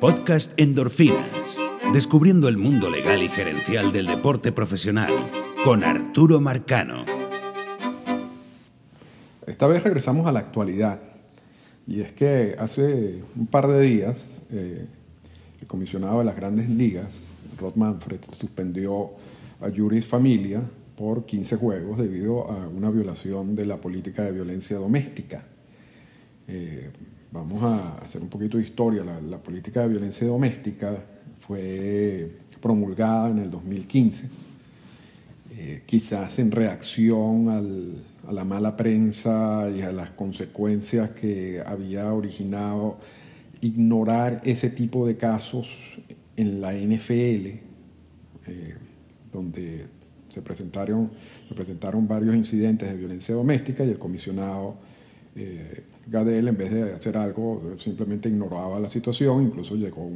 Podcast Endorfinas. Descubriendo el mundo legal y gerencial del deporte profesional con Arturo Marcano. Esta vez regresamos a la actualidad. Y es que hace un par de días eh, el comisionado de las grandes ligas, Rod Manfred, suspendió a Juris Familia por 15 juegos debido a una violación de la política de violencia doméstica. Eh, vamos a hacer un poquito de historia. La, política de violencia doméstica fue promulgada en el 2015, eh, quizás en reacción a la mala prensa y a las consecuencias que había originado ignorar ese tipo de casos en la NFL, eh, donde se presentaron, se presentaron varios incidentes de violencia doméstica y el comisionado eh, Gadel, en vez de hacer algo, simplemente ignoraba la situación, incluso llegó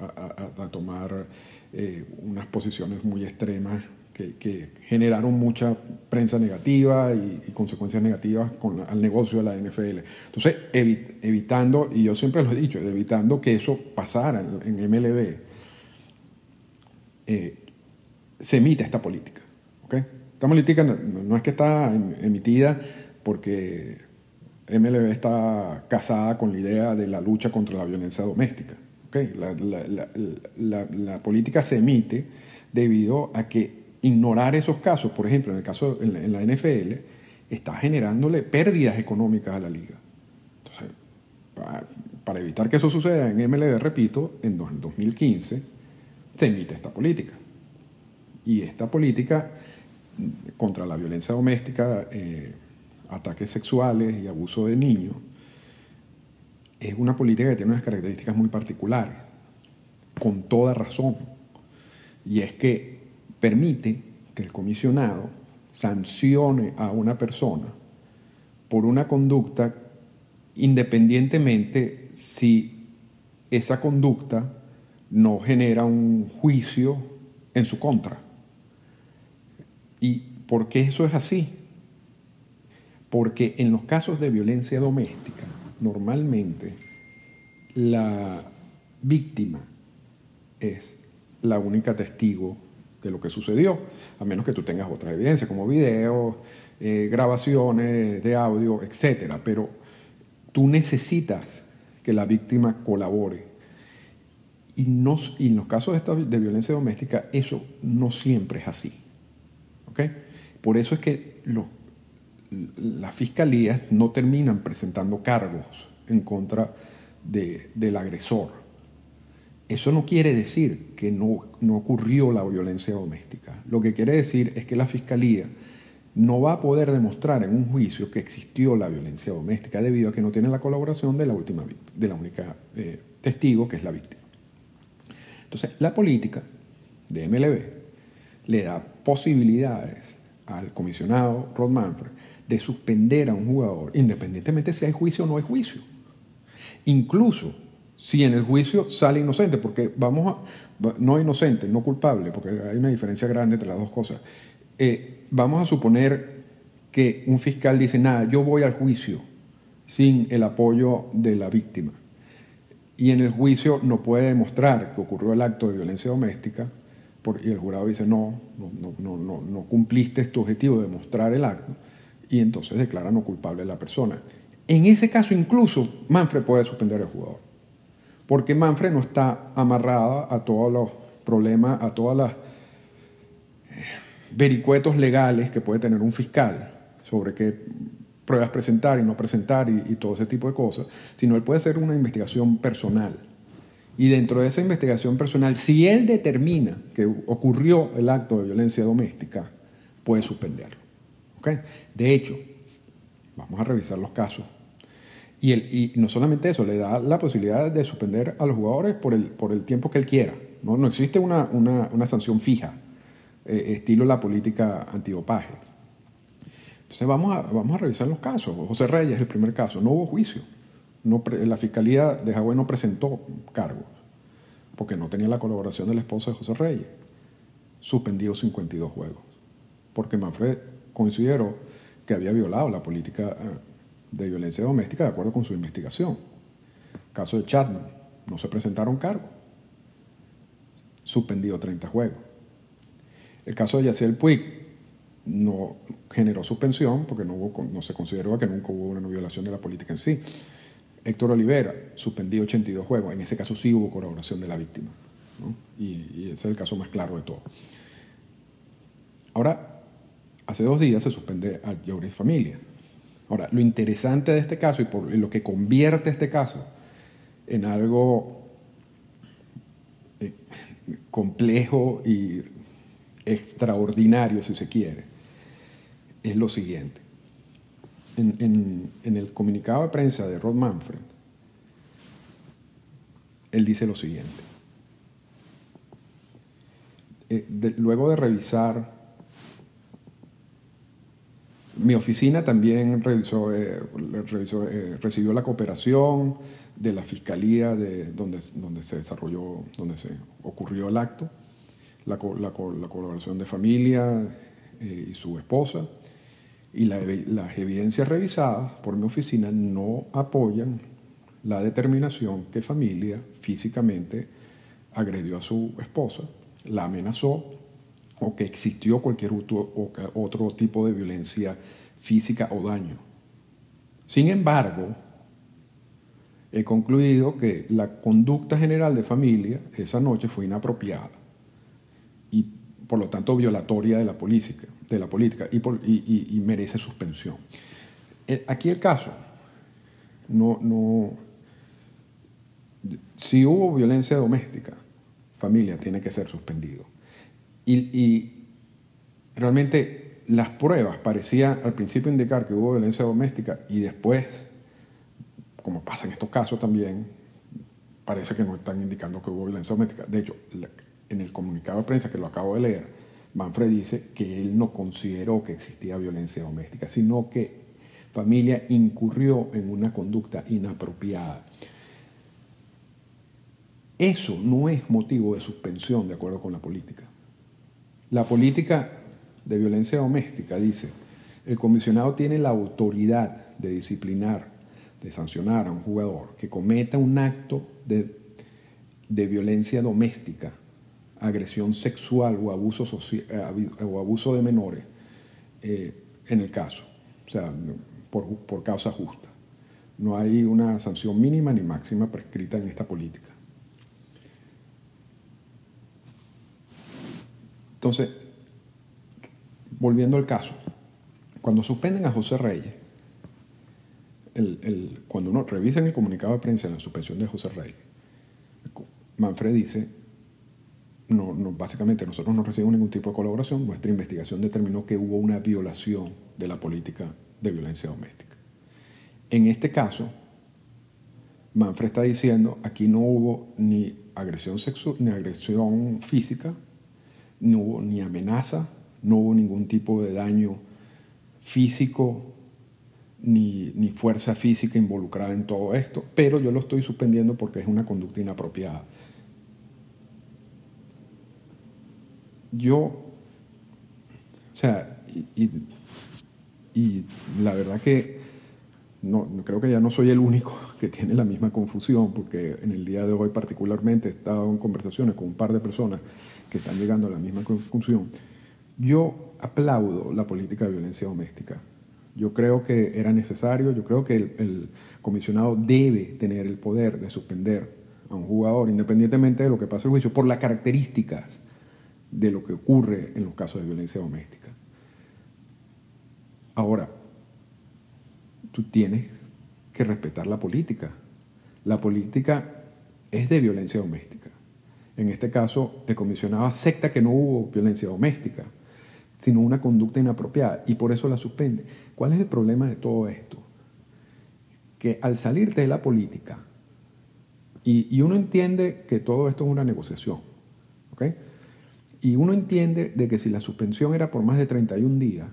a, tomar eh, unas posiciones muy extremas que, generaron mucha prensa negativa y, consecuencias negativas al negocio de la NFL. Entonces, evitando, y yo siempre lo he dicho, evitando que eso pasara en, MLB, eh, se emite esta política. Esta política no, es que está em, emitida porque MLB está casada con la idea de la lucha contra la violencia doméstica. La, política se emite debido a que ignorar esos casos, por ejemplo, en el caso en la, NFL, está generándole pérdidas económicas a la liga. Entonces, para, evitar que eso suceda en MLB, repito, en 2015 se emite esta política. Y esta política contra la violencia doméstica, eh, ataques sexuales y abuso de niños, es una política que tiene unas características muy particulares, con toda razón. Y es que permite que el comisionado sancione a una persona por una conducta independientemente si esa conducta no genera un juicio en su contra. ¿Y por qué eso es así? Porque en los casos de violencia doméstica, normalmente la víctima es la única testigo de lo que sucedió, a menos que tú tengas otra evidencia, como videos, eh, grabaciones de audio, etc. Pero tú necesitas que la víctima colabore. Y, y en los casos de, violencia doméstica, eso no siempre es así. Por eso es que las fiscalías no terminan presentando cargos en contra del agresor. Eso no quiere decir que no, no ocurrió la violencia doméstica. Lo que quiere decir es que la fiscalía no va a poder demostrar en un juicio que existió la violencia doméstica debido a que no tiene la colaboración de la, última, de la única eh, testigo, que es la víctima. Entonces, la política de MLB le da posibilidades al comisionado Rod Manfred de suspender a un jugador, independientemente si hay juicio o no hay juicio. Incluso si en el juicio sale inocente, porque vamos a, no inocente, no culpable, porque hay una diferencia grande entre las dos cosas. Eh, vamos a suponer que un fiscal dice, nada, yo voy al juicio sin el apoyo de la víctima. Y en el juicio no puede demostrar que ocurrió el acto de violencia doméstica, y el jurado dice, no, no, no, no, no cumpliste tu objetivo de mostrar el acto, y entonces declara no culpable a la persona. En ese caso incluso Manfred puede suspender al jugador, porque Manfred no está amarrada a todos los problemas, a todas las eh, vericuetos legales que puede tener un fiscal sobre qué pruebas presentar y no presentar y, y todo ese tipo de cosas, sino él puede hacer una investigación personal y dentro de esa investigación personal, si él determina que ocurrió el acto de violencia doméstica, puede suspenderlo. De hecho, vamos a revisar los casos. Y, el, no solamente eso, le da la posibilidad de suspender a los jugadores por el, tiempo que él quiera. No, existe una, sanción fija, eh, estilo la política antidopaje. Entonces vamos a, revisar los casos. José Reyes, el primer caso, no hubo juicio la Fiscalía de Hawái no presentó cargos porque no tenía la colaboración de la esposa de José Reyes. Suspendió 52 juegos porque Manfred consideró que había violado la política eh, de violencia doméstica de acuerdo con su investigación. Caso de Chapman, no se presentaron cargos. Suspendido 30 juegos. El caso de Yaciel Puig no generó suspensión porque no, hubo, no se consideró que nunca hubo una violación de la política en sí. Héctor Olivera, suspendido 82 juegos. En ese caso sí hubo colaboración de la víctima. Y, y, ese es el caso más claro de todo. Ahora, hace dos días se suspende a Lloris Familia. Ahora, lo interesante de este caso y, por, lo que convierte este caso en algo eh, complejo y extraordinario, si se quiere, es lo siguiente. En, el comunicado de prensa de Rod Manfred, él dice lo siguiente. Eh, luego de revisar mi oficina también revisó, eh, eh, recibió la cooperación de la fiscalía de donde, donde se desarrolló, donde se ocurrió el acto, la, colaboración de familia eh, y su esposa, y las evidencias revisadas por mi oficina no apoyan la determinación que familia físicamente agredió a su esposa, la amenazó o que existió cualquier otro, tipo de violencia física o daño. Sin embargo, he concluido que la conducta general de familia esa noche fue inapropiada y por lo tanto violatoria de la política, de la política y, merece suspensión. Eh, aquí el caso, no, no, si hubo violencia doméstica, familia tiene que ser suspendido. Y, realmente las pruebas parecían al principio indicar que hubo violencia doméstica y después, como pasa en estos casos también, parece que no están indicando que hubo violencia doméstica. De hecho, en el comunicado de prensa que lo acabo de leer, Manfred dice que él no consideró que existía violencia doméstica, sino que familia incurrió en una conducta inapropiada. Eso no es motivo de suspensión de acuerdo con la política. La política de violencia doméstica dice, el comisionado tiene la autoridad de disciplinar, de sancionar a un jugador que cometa un acto de, violencia doméstica, agresión sexual o abuso, eh, o abuso de menores, eh, en el caso, o sea, por, por causa justa. No hay una sanción mínima ni máxima prescrita en esta política. Entonces, volviendo al caso, cuando suspenden a José Reyes, cuando uno revisa el comunicado de prensa en la suspensión de José Reyes, Manfred dice, no, básicamente nosotros no recibimos ningún tipo de colaboración, nuestra investigación determinó que hubo una violación de la política de violencia doméstica. En este caso, Manfred está diciendo, aquí no hubo ni agresión, sexual, ni agresión física, no hubo ni amenaza, no hubo ningún tipo de daño físico ni, ni, fuerza física involucrada en todo esto, pero yo lo estoy suspendiendo porque es una conducta inapropiada. Yo, o sea, y, y la verdad que no, creo que ya no soy el único que tiene la misma confusión, porque en el día de hoy particularmente he estado en conversaciones con un par de personas que están llegando a la misma conclusión. Yo aplaudo la política de violencia doméstica. Yo creo que era necesario, yo creo que el, comisionado debe tener el poder de suspender a un jugador, independientemente de lo que pase el juicio, por las características de lo que ocurre en los casos de violencia doméstica. Ahora, tú tienes que respetar la política. La política es de violencia doméstica. En este caso, el comisionado acepta que no hubo violencia doméstica, sino una conducta inapropiada, y por eso la suspende. ¿Cuál es el problema de todo esto? Que al salirte de la política, y, uno entiende que todo esto es una negociación, ¿ok? Y uno entiende de que si la suspensión era por más de 31 días,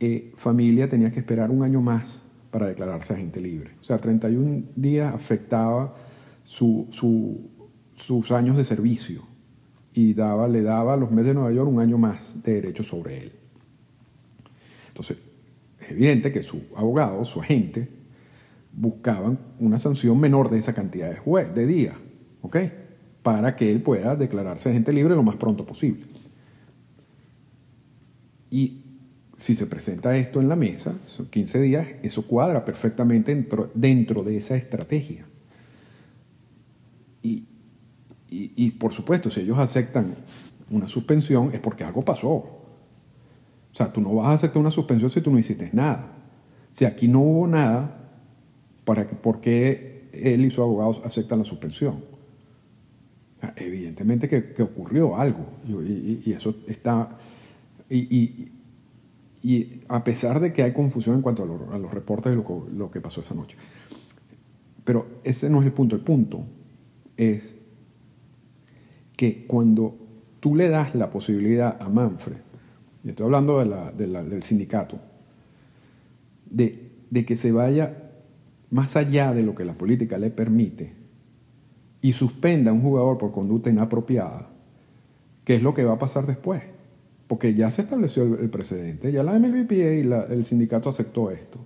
eh, familia tenía que esperar un año más para declararse agente libre. O sea, 31 días afectaba su, sus años de servicio y daba, le daba a los meses de Nueva York un año más de derecho sobre él. Entonces, es evidente que su abogado, su agente, buscaban una sanción menor de esa cantidad de, jue- de días, ¿ok? Para que él pueda declararse agente libre lo más pronto posible. Y si se presenta esto en la mesa, son 15 días, eso cuadra perfectamente dentro, de esa estrategia. Y, y- y, por supuesto, si ellos aceptan una suspensión es porque algo pasó. O sea, tú no vas a aceptar una suspensión si tú no hiciste nada. Si aquí no hubo nada, ¿para qué- ¿por qué él y su abogado aceptan la suspensión? Evidentemente que, que ocurrió algo y- y eso está... Y, y- a pesar de que hay confusión en cuanto a, lo- a los reportes de lo, que- lo que pasó esa noche. Pero ese no es el punto. El punto es que cuando tú le das la posibilidad a Manfred, y estoy hablando de la- de la- del sindicato, de, de que se vaya más allá de lo que la política le permite y suspenda a un jugador por conducta inapropiada, ¿qué es lo que va a pasar después? Porque ya se estableció el, precedente, ya la MLBPA y el sindicato aceptó esto.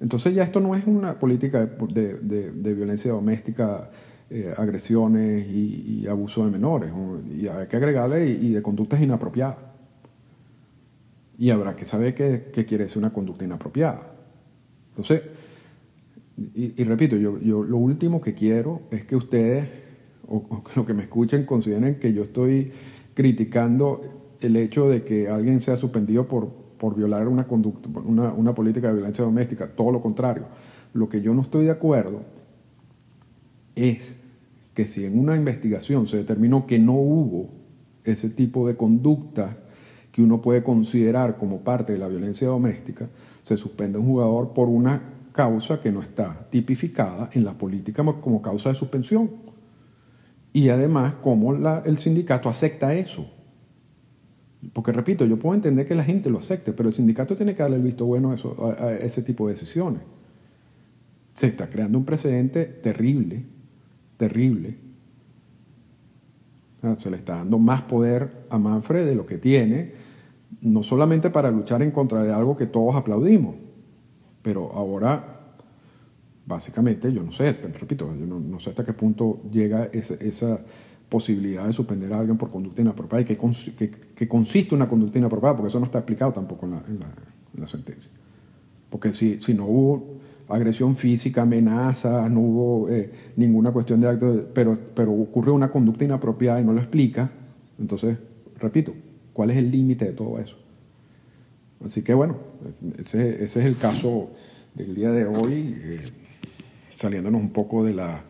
Entonces ya esto no es una política de, de- violencia doméstica, eh, agresiones y, abuso de menores. ¿no? Y hay que agregarle y, de conductas inapropiadas. Y habrá que saber qué, qué quiere decir una conducta inapropiada. Entonces, y, repito, yo, yo lo último que quiero es que ustedes, o, o los que me escuchen, consideren que yo estoy criticando el hecho de que alguien sea suspendido por, por violar una conducta, una, una política de violencia doméstica. Todo lo contrario. Lo que yo no estoy de acuerdo es que si en una investigación se determinó que no hubo ese tipo de conducta que uno puede considerar como parte de la violencia doméstica, se suspende un jugador por una causa que no está tipificada en la política como causa de suspensión. Y además, cómo el sindicato acepta eso. Porque repito, yo puedo entender que la gente lo acepte, pero el sindicato tiene que darle el visto bueno a, eso- ese tipo de decisiones. Se está creando un precedente terrible, terrible. Se le está dando más poder a Manfred de lo que tiene, no solamente para luchar en contra de algo que todos aplaudimos, pero ahora, básicamente, yo no sé, repito, yo no, no sé hasta qué punto llega esa posibilidad de suspender a alguien por conducta inapropiada y qué- qué consiste una conducta inapropiada, porque eso no está explicado tampoco en la, en la- en la sentencia. Porque si, si no hubo agresión física, amenazas, no hubo eh, ninguna cuestión de acto, pero, pero ocurrió una conducta inapropiada y no lo explica, entonces, repito, ¿cuál es el límite de todo eso? Así que bueno, ese, ese es el caso del día de hoy, eh, saliéndonos un poco de la,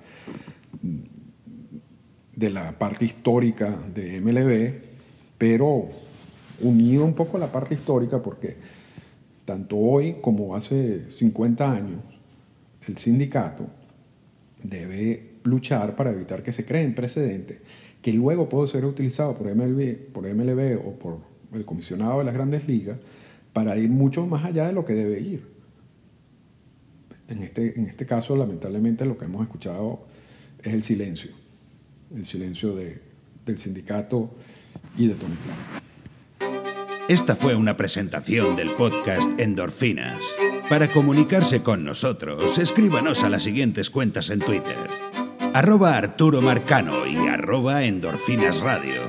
de la parte histórica de MLB, pero unido un poco a la parte histórica porque tanto hoy como hace 50 años, el sindicato debe luchar para evitar que se creen precedentes que luego pueden ser utilizados por MLB, por MLB o por el comisionado de las grandes ligas para ir mucho más allá de lo que debe ir. En este, en este caso, lamentablemente, lo que hemos escuchado es el silencio, el silencio de- del sindicato y de Tony. Esta fue una presentación del podcast Endorfinas. Para comunicarse con nosotros, escríbanos a las siguientes cuentas en Twitter. Arroba Arturo Marcano y arroba Endorfinas Radio.